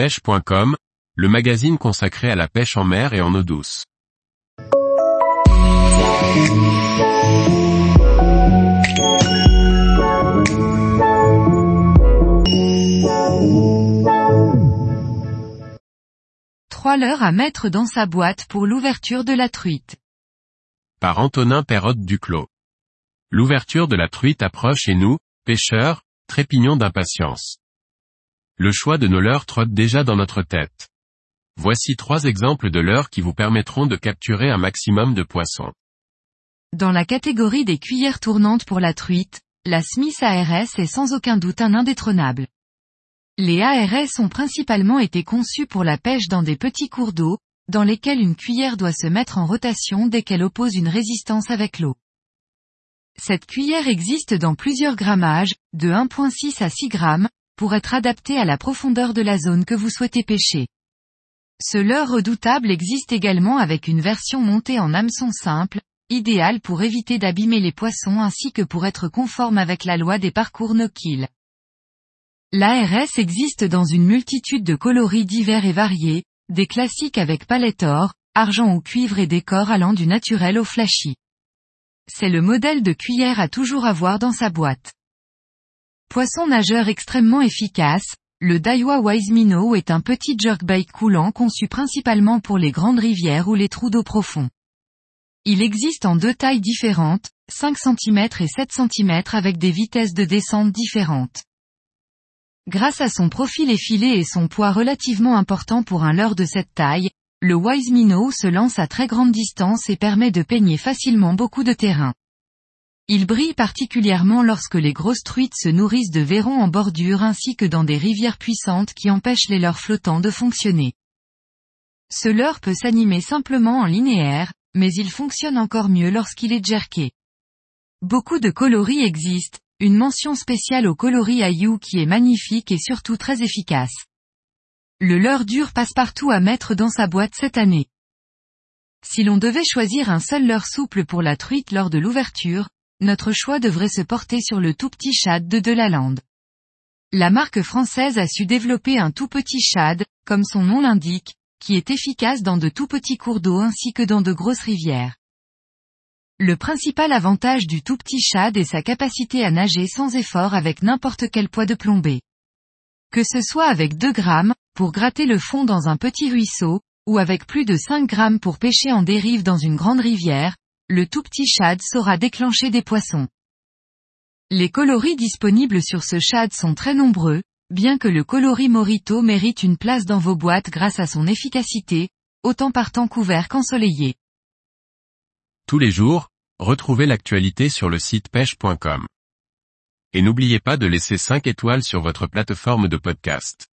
pêche.com, le magazine consacré à la pêche en mer et en eau douce. Trois leurres à mettre dans sa boîte pour l'ouverture de la truite. Par Antonin Perrotte Duclos. L'ouverture de la truite approche et nous, pêcheurs, trépignons d'impatience. Le choix de nos leurres trotte déjà dans notre tête. Voici trois exemples de leurres qui vous permettront de capturer un maximum de poissons. Dans la catégorie des cuillères tournantes pour la truite, la Smith ARS est sans aucun doute un indétrônable. Les ARS ont principalement été conçus pour la pêche dans des petits cours d'eau, dans lesquels une cuillère doit se mettre en rotation dès qu'elle oppose une résistance avec l'eau. Cette cuillère existe dans plusieurs grammages, de 1.6 à 6 grammes, pour être adaptée à la profondeur de la zone que vous souhaitez pêcher. Ce leurre redoutable existe également avec une version montée en hameçon simple, idéale pour éviter d'abîmer les poissons ainsi que pour être conforme avec la loi des parcours no-kill. L'ARS existe dans une multitude de coloris divers et variés, des classiques avec palette or, argent ou cuivre et décor allant du naturel au flashy. C'est le modèle de cuillère à toujours avoir dans sa boîte. Poisson nageur extrêmement efficace, le Daiwa Wise Minnow est un petit jerkbait coulant conçu principalement pour les grandes rivières ou les trous d'eau profonds. Il existe en deux tailles différentes, 5 cm et 7 cm avec des vitesses de descente différentes. Grâce à son profil effilé et son poids relativement important pour un leurre de cette taille, le Wise Minnow se lance à très grande distance et permet de peigner facilement beaucoup de terrain. Il brille particulièrement lorsque les grosses truites se nourrissent de verrons en bordure ainsi que dans des rivières puissantes qui empêchent les leurres flottants de fonctionner. Ce leurre peut s'animer simplement en linéaire, mais il fonctionne encore mieux lorsqu'il est jerké. Beaucoup de coloris existent, une mention spéciale au coloris Ayu qui est magnifique et surtout très efficace. Le leurre dur passe partout à mettre dans sa boîte cette année. Si l'on devait choisir un seul leurre souple pour la truite lors de l'ouverture, notre choix devrait se porter sur le tout petit shad de Delalande. La marque française a su développer un tout petit shad, comme son nom l'indique, qui est efficace dans de tout petits cours d'eau ainsi que dans de grosses rivières. Le principal avantage du tout petit shad est sa capacité à nager sans effort avec n'importe quel poids de plombée. Que ce soit avec 2 grammes, pour gratter le fond dans un petit ruisseau, ou avec plus de 5 grammes pour pêcher en dérive dans une grande rivière, le tout petit shad saura déclencher des poissons. Les coloris disponibles sur ce shad sont très nombreux, bien que le coloris Morito mérite une place dans vos boîtes grâce à son efficacité, autant par temps couvert qu'ensoleillé. Tous les jours, retrouvez l'actualité sur le site pêche.com. Et n'oubliez pas de laisser 5 étoiles sur votre plateforme de podcast.